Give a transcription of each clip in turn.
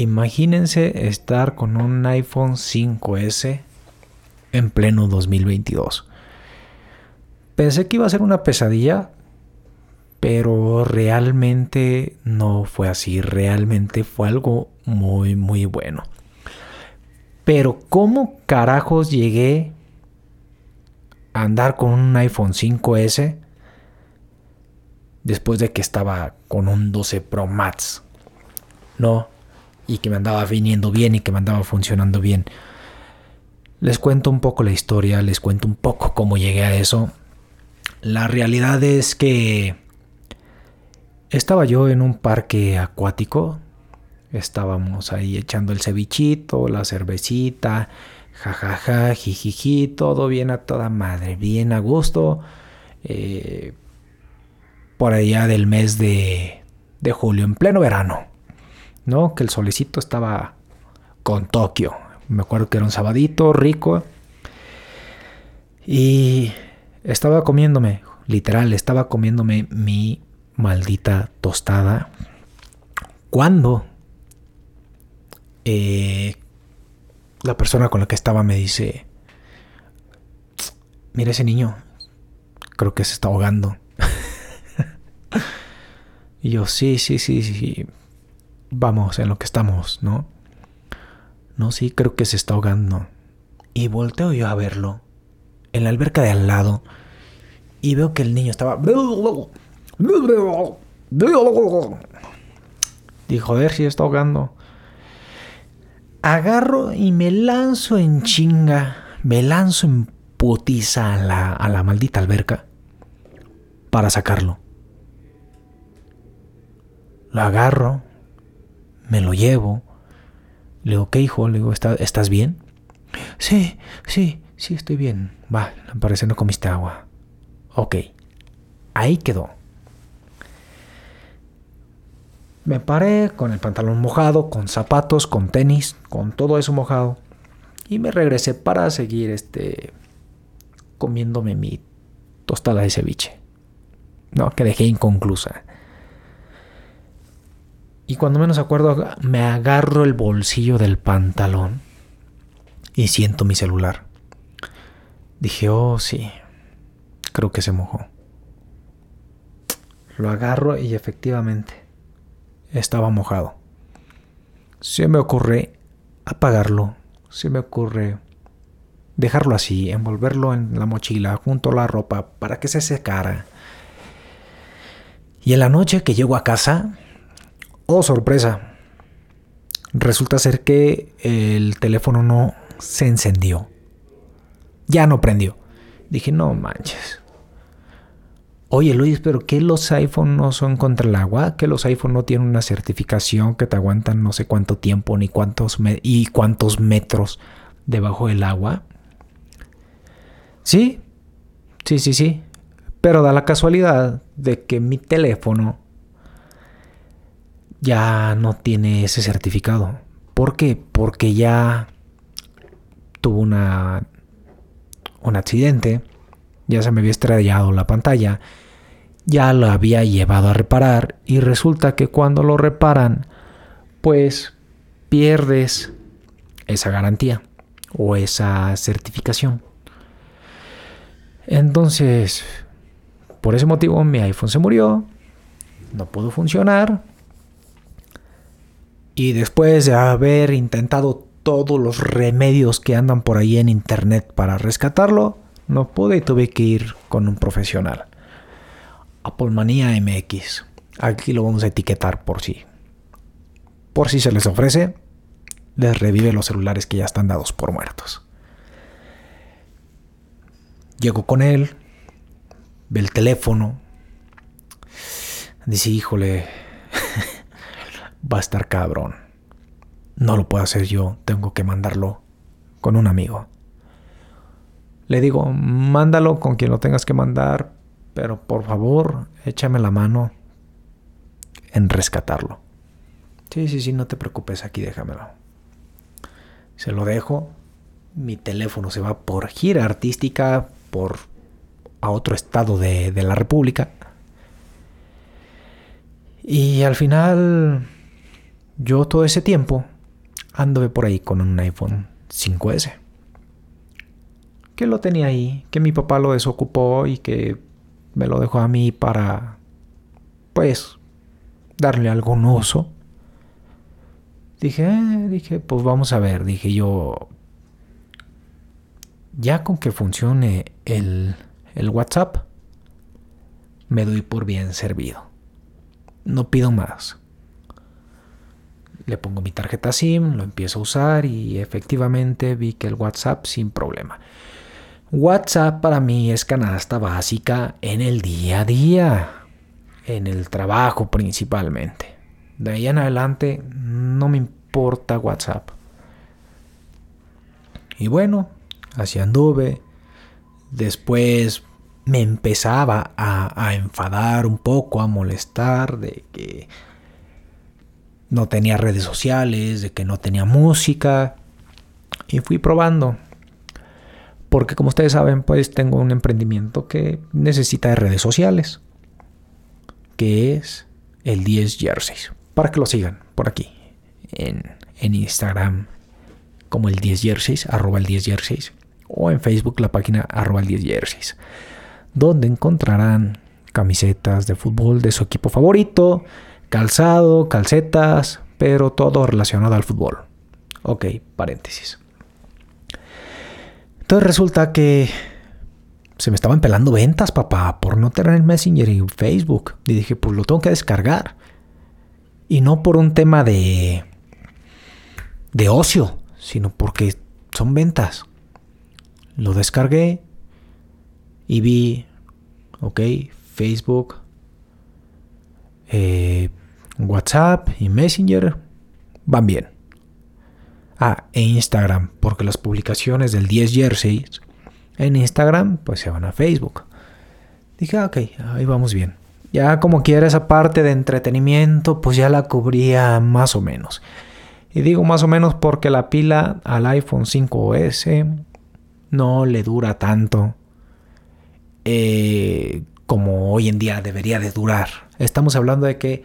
Imagínense estar con un iPhone 5S en pleno 2022. Pensé que iba a ser una pesadilla, pero realmente no fue así. Realmente fue algo muy, muy bueno. Pero ¿cómo carajos llegué a andar con un iPhone 5S después de que estaba con un 12 Pro Max? No, y que me andaba viniendo bien y que me andaba funcionando bien. Les cuento un poco la historia, les cuento un poco cómo llegué a eso. La realidad es que estaba yo en un parque acuático. Estábamos ahí echando el cevichito, la cervecita, jajaja, jijiji, todo bien a toda madre, bien a gusto. Eh, por allá del mes de, de julio, en pleno verano. ¿No? Que el solecito estaba con Tokio. Me acuerdo que era un sabadito rico. Y estaba comiéndome, literal, estaba comiéndome mi maldita tostada. Cuando eh, la persona con la que estaba me dice, mira ese niño, creo que se está ahogando. y yo, sí, sí, sí, sí, vamos, en lo que estamos, ¿no? No, sí, creo que se está ahogando. Y volteo yo a verlo, en la alberca de al lado, y veo que el niño estaba... Dijo, joder, si está ahogando. Agarro y me lanzo en chinga, me lanzo en putiza a la, a la maldita alberca para sacarlo. Lo agarro, me lo llevo. Le digo, ¿qué hijo? Le digo, ¿estás bien? Sí, sí, sí, estoy bien. Va, parece no comiste agua. Ok, ahí quedó. Me paré con el pantalón mojado, con zapatos, con tenis, con todo eso mojado. Y me regresé para seguir este comiéndome mi tostada de ceviche. No, que dejé inconclusa. Y cuando menos acuerdo, me agarro el bolsillo del pantalón y siento mi celular. Dije, oh, sí, creo que se mojó. Lo agarro y efectivamente estaba mojado. Se me ocurre apagarlo, se me ocurre dejarlo así, envolverlo en la mochila junto a la ropa para que se secara. Y en la noche que llego a casa, Oh, sorpresa. Resulta ser que el teléfono no se encendió. Ya no prendió. Dije, no manches. Oye Luis, pero ¿qué los iPhone no son contra el agua? ¿Que los iPhone no tienen una certificación que te aguantan no sé cuánto tiempo ni cuántos y cuántos metros debajo del agua? Sí, sí, sí, sí. Pero da la casualidad de que mi teléfono ya no tiene ese certificado. ¿Por qué? Porque ya tuvo una, un accidente, ya se me había estrellado la pantalla, ya lo había llevado a reparar y resulta que cuando lo reparan, pues pierdes esa garantía o esa certificación. Entonces, por ese motivo mi iPhone se murió, no pudo funcionar y después de haber intentado todos los remedios que andan por ahí en internet para rescatarlo, no pude y tuve que ir con un profesional. Apple Manía MX. Aquí lo vamos a etiquetar por si. Por si se les ofrece, les revive los celulares que ya están dados por muertos. Llego con él, ve el teléfono, dice, híjole, va a estar cabrón. No lo puedo hacer yo, tengo que mandarlo con un amigo. Le digo, mándalo con quien lo tengas que mandar, pero por favor, échame la mano en rescatarlo. Sí, sí, sí, no te preocupes, aquí déjamelo. Se lo dejo. Mi teléfono se va por gira artística, por a otro estado de, de la República. Y al final yo todo ese tiempo anduve por ahí con un iPhone 5S. Que lo tenía ahí, que mi papá lo desocupó y que me lo dejó a mí para, pues, darle algún uso. Dije, eh, dije, pues vamos a ver, dije yo, ya con que funcione el, el WhatsApp, me doy por bien servido. No pido más. Le pongo mi tarjeta SIM, lo empiezo a usar y efectivamente vi que el WhatsApp sin problema. WhatsApp para mí es canasta básica en el día a día, en el trabajo principalmente. De ahí en adelante no me importa WhatsApp. Y bueno, así anduve. Después me empezaba a, a, enfadar un poco, a molestar de que no tenía redes sociales, de que no tenía música. Y fui probando. Porque como ustedes saben, pues tengo un emprendimiento que necesita de redes sociales. Que es el 10 Jerseys. Para que lo sigan por aquí. En, en Instagram como el 10 Jerseys, arroba el 10 Jerseys. O en Facebook la página arroba el 10 Jerseys. Donde encontrarán camisetas de fútbol de su equipo favorito, calzado, calcetas, pero todo relacionado al fútbol. Ok, paréntesis. Entonces resulta que se me estaban pelando ventas, papá, por no tener Messenger y Facebook. Y dije, pues lo tengo que descargar. Y no por un tema de de ocio, sino porque son ventas. Lo descargué y vi, ok, Facebook, eh, WhatsApp y Messenger van bien. Ah, e Instagram, porque las publicaciones del 10 jerseys en Instagram pues se van a Facebook. Dije, ah, ok, ahí vamos bien. Ya como quiera esa parte de entretenimiento, pues ya la cubría más o menos. Y digo más o menos porque la pila al iPhone 5S no le dura tanto eh, como hoy en día debería de durar. Estamos hablando de que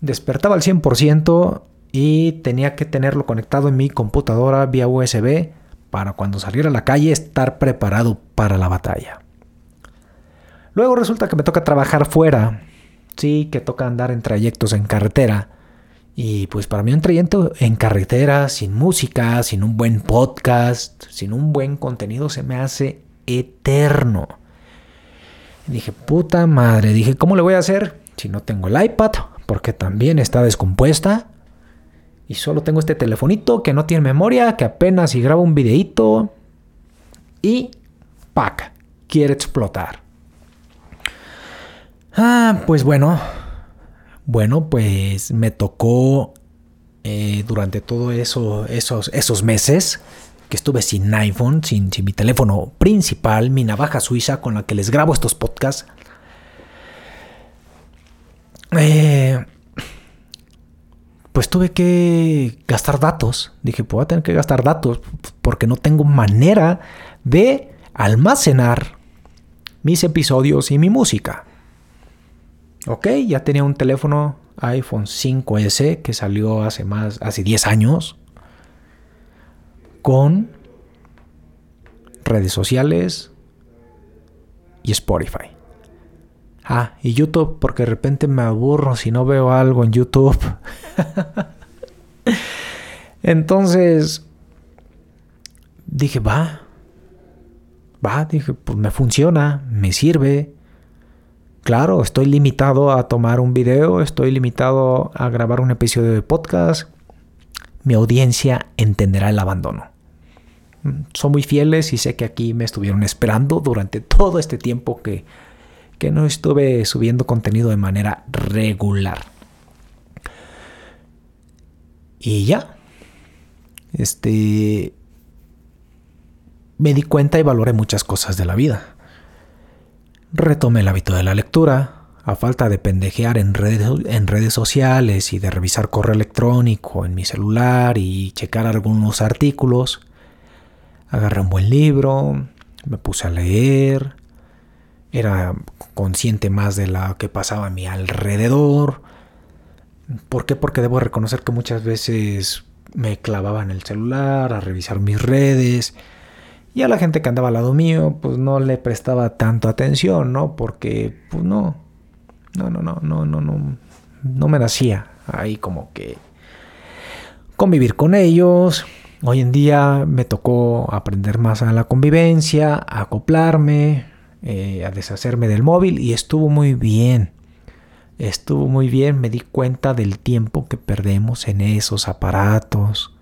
despertaba al 100% y tenía que tenerlo conectado en mi computadora vía USB para cuando saliera a la calle estar preparado para la batalla. Luego resulta que me toca trabajar fuera, sí, que toca andar en trayectos en carretera. Y pues para mí un trayecto en carretera, sin música, sin un buen podcast, sin un buen contenido, se me hace eterno. dije, puta madre, dije, ¿cómo le voy a hacer si no tengo el iPad? Porque también está descompuesta. Y solo tengo este telefonito que no tiene memoria, que apenas si graba un videito. Y ¡pac! Quiere explotar. Ah, pues bueno. Bueno, pues me tocó eh, durante todo eso, esos, esos meses que estuve sin iPhone, sin, sin mi teléfono principal, mi navaja suiza con la que les grabo estos podcasts. Eh, pues tuve que gastar datos. Dije, pues voy a tener que gastar datos porque no tengo manera de almacenar mis episodios y mi música. Ok, ya tenía un teléfono iPhone 5S que salió hace más, hace 10 años, con redes sociales y Spotify. Ah, y YouTube, porque de repente me aburro si no veo algo en YouTube. Entonces, dije, va, va, dije, pues me funciona, me sirve. Claro, estoy limitado a tomar un video, estoy limitado a grabar un episodio de podcast. Mi audiencia entenderá el abandono. Son muy fieles y sé que aquí me estuvieron esperando durante todo este tiempo que que no estuve subiendo contenido de manera regular. Y ya. Este. Me di cuenta y valoré muchas cosas de la vida. Retomé el hábito de la lectura. A falta de pendejear en redes, en redes sociales y de revisar correo electrónico en mi celular y checar algunos artículos, agarré un buen libro, me puse a leer, era consciente más de lo que pasaba a mi alrededor, ¿Por qué? Porque debo reconocer que muchas veces me clavaba en el celular a revisar mis redes. Y a la gente que andaba al lado mío, pues no le prestaba tanto atención, ¿no? Porque, pues no, no, no, no, no, no, no, no me nacía ahí como que convivir con ellos. Hoy en día me tocó aprender más a la convivencia, acoplarme, eh, a deshacerme del móvil y estuvo muy bien. Estuvo muy bien, me di cuenta del tiempo que perdemos en esos aparatos.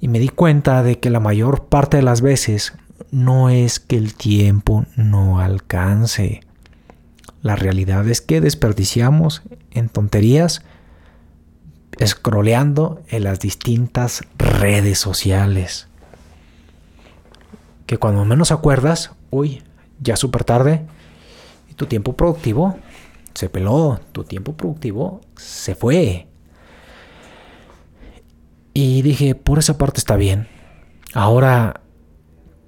Y me di cuenta de que la mayor parte de las veces no es que el tiempo no alcance. La realidad es que desperdiciamos en tonterías scrolleando en las distintas redes sociales. Que cuando menos acuerdas, uy, ya súper tarde, y tu tiempo productivo se peló, tu tiempo productivo se fue. Y dije, por esa parte está bien. Ahora,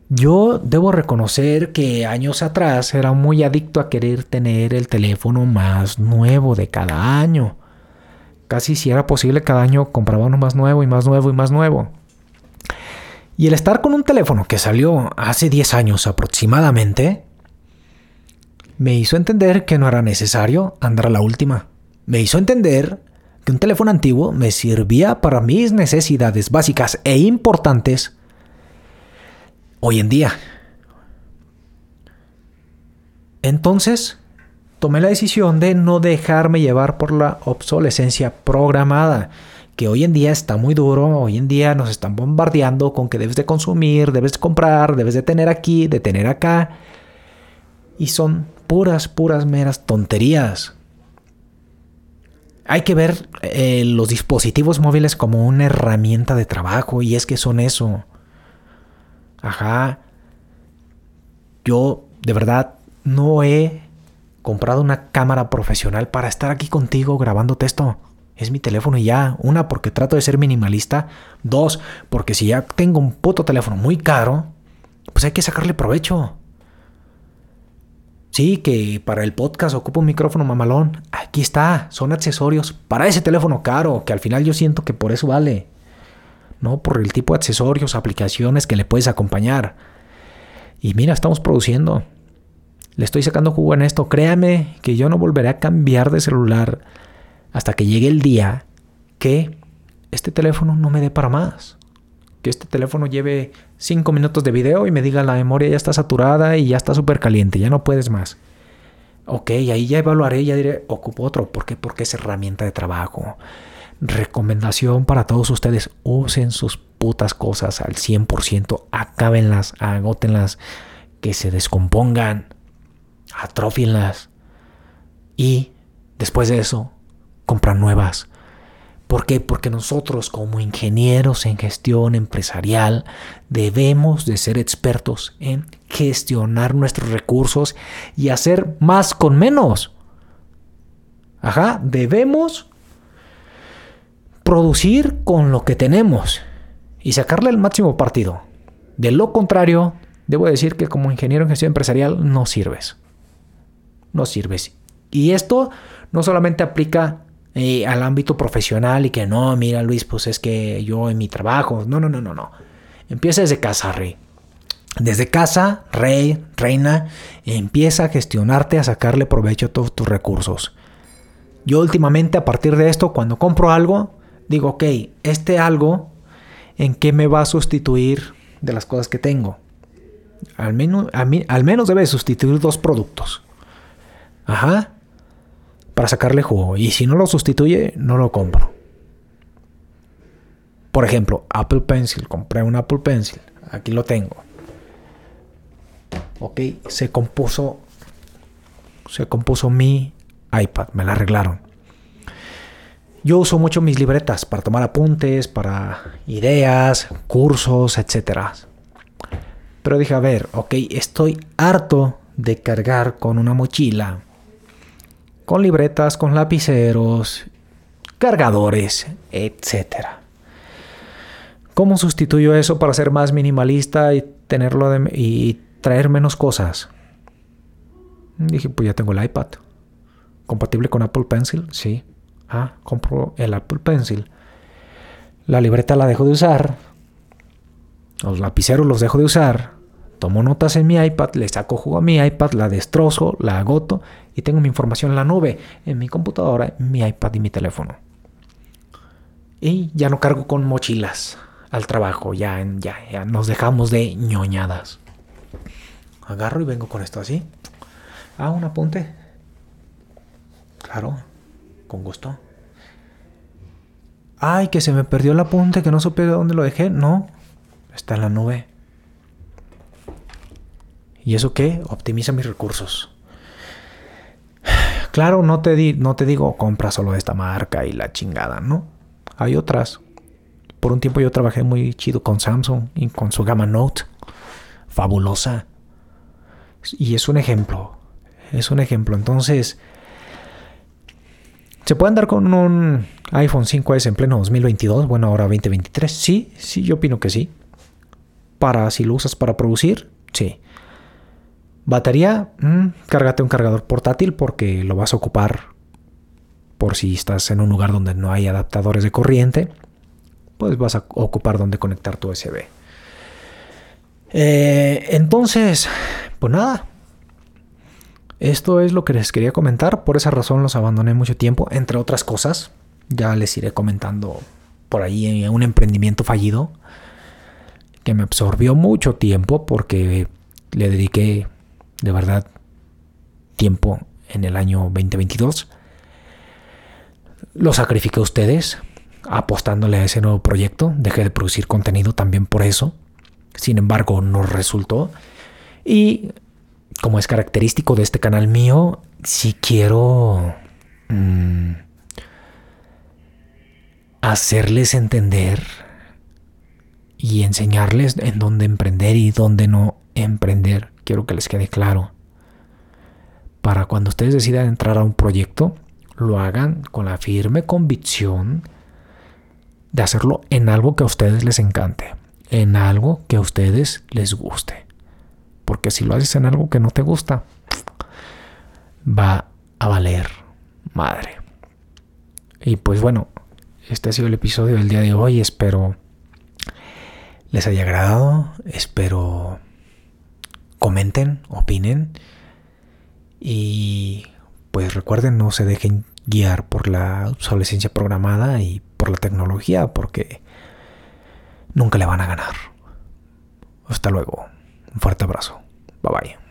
yo debo reconocer que años atrás era muy adicto a querer tener el teléfono más nuevo de cada año. Casi si era posible cada año compraba uno más nuevo y más nuevo y más nuevo. Y el estar con un teléfono que salió hace 10 años aproximadamente, me hizo entender que no era necesario andar a la última. Me hizo entender que un teléfono antiguo me servía para mis necesidades básicas e importantes hoy en día. Entonces, tomé la decisión de no dejarme llevar por la obsolescencia programada, que hoy en día está muy duro, hoy en día nos están bombardeando con que debes de consumir, debes de comprar, debes de tener aquí, de tener acá, y son puras, puras, meras tonterías. Hay que ver eh, los dispositivos móviles como una herramienta de trabajo, y es que son eso. Ajá. Yo, de verdad, no he comprado una cámara profesional para estar aquí contigo grabándote esto. Es mi teléfono y ya. Una, porque trato de ser minimalista. Dos, porque si ya tengo un puto teléfono muy caro, pues hay que sacarle provecho. Sí, que para el podcast ocupo un micrófono mamalón. Aquí está, son accesorios para ese teléfono caro, que al final yo siento que por eso vale. No por el tipo de accesorios, aplicaciones que le puedes acompañar. Y mira, estamos produciendo. Le estoy sacando jugo en esto. Créame que yo no volveré a cambiar de celular hasta que llegue el día que este teléfono no me dé para más. Que este teléfono lleve 5 minutos de video y me diga la memoria ya está saturada y ya está súper caliente, ya no puedes más. Ok, ahí ya evaluaré, ya diré, ocupo otro. ¿Por qué? Porque es herramienta de trabajo. Recomendación para todos ustedes, usen sus putas cosas al 100%, acábenlas, agótenlas, que se descompongan atrofienlas y después de eso compran nuevas. ¿Por qué? Porque nosotros como ingenieros en gestión empresarial debemos de ser expertos en gestionar nuestros recursos y hacer más con menos. Ajá, debemos producir con lo que tenemos y sacarle el máximo partido. De lo contrario, debo decir que como ingeniero en gestión empresarial no sirves no sirves. Y esto no solamente aplica al ámbito profesional y que no, mira Luis, pues es que yo en mi trabajo, no, no, no, no, no. Empieza desde casa, rey. Desde casa, rey, reina, empieza a gestionarte, a sacarle provecho a todos tus recursos. Yo últimamente a partir de esto, cuando compro algo, digo, ok, este algo, ¿en qué me va a sustituir de las cosas que tengo? Al menos, al menos debe sustituir dos productos. Ajá. Para sacarle jugo. Y si no lo sustituye, no lo compro. Por ejemplo, Apple Pencil. Compré un Apple Pencil. Aquí lo tengo. Ok, se compuso. Se compuso mi iPad. Me la arreglaron. Yo uso mucho mis libretas para tomar apuntes, para ideas, cursos, etc. Pero dije, a ver, ok, estoy harto de cargar con una mochila con libretas, con lapiceros, cargadores, etc. ¿Cómo sustituyo eso para ser más minimalista y tenerlo y traer menos cosas? Dije, pues ya tengo el iPad. ¿Compatible con Apple Pencil? Sí. Ah, compro el Apple Pencil. La libreta la dejo de usar. Los lapiceros los dejo de usar. Tomo notas en mi iPad, le saco jugo a mi iPad, la destrozo, la agoto y tengo mi información en la nube, en mi computadora, en mi iPad y mi teléfono. Y ya no cargo con mochilas al trabajo, ya, ya, ya nos dejamos de ñoñadas. Agarro y vengo con esto así. Ah, un apunte. Claro, con gusto. Ay, que se me perdió el apunte, que no supe dónde lo dejé. No, está en la nube. ¿Y eso qué? Optimiza mis recursos. Claro, no te, di, no te digo compra solo esta marca y la chingada, ¿no? Hay otras. Por un tiempo yo trabajé muy chido con Samsung y con su gama Note. Fabulosa. Y es un ejemplo. Es un ejemplo. Entonces, ¿se puede andar con un iPhone 5S en pleno 2022? Bueno, ahora 2023. Sí, sí, yo opino que sí. Para si lo usas para producir, sí. Batería, mm, cárgate un cargador portátil porque lo vas a ocupar por si estás en un lugar donde no hay adaptadores de corriente, pues vas a ocupar donde conectar tu USB. Eh, entonces, pues nada. Esto es lo que les quería comentar. Por esa razón los abandoné mucho tiempo, entre otras cosas. Ya les iré comentando por ahí un emprendimiento fallido que me absorbió mucho tiempo porque le dediqué de verdad tiempo en el año 2022. Lo sacrifiqué a ustedes apostándole a ese nuevo proyecto. Dejé de producir contenido también por eso. Sin embargo, no resultó. Y como es característico de este canal mío, si quiero mm, hacerles entender y enseñarles en dónde emprender y dónde no emprender quiero que les quede claro. Para cuando ustedes decidan entrar a un proyecto, lo hagan con la firme convicción de hacerlo en algo que a ustedes les encante, en algo que a ustedes les guste. Porque si lo haces en algo que no te gusta, va a valer madre. Y pues bueno, este ha sido el episodio del día de hoy. Espero les haya agradado. Espero comenten, opinen y pues recuerden no se dejen guiar por la obsolescencia programada y por la tecnología porque nunca le van a ganar. Hasta luego. Un fuerte abrazo. Bye bye.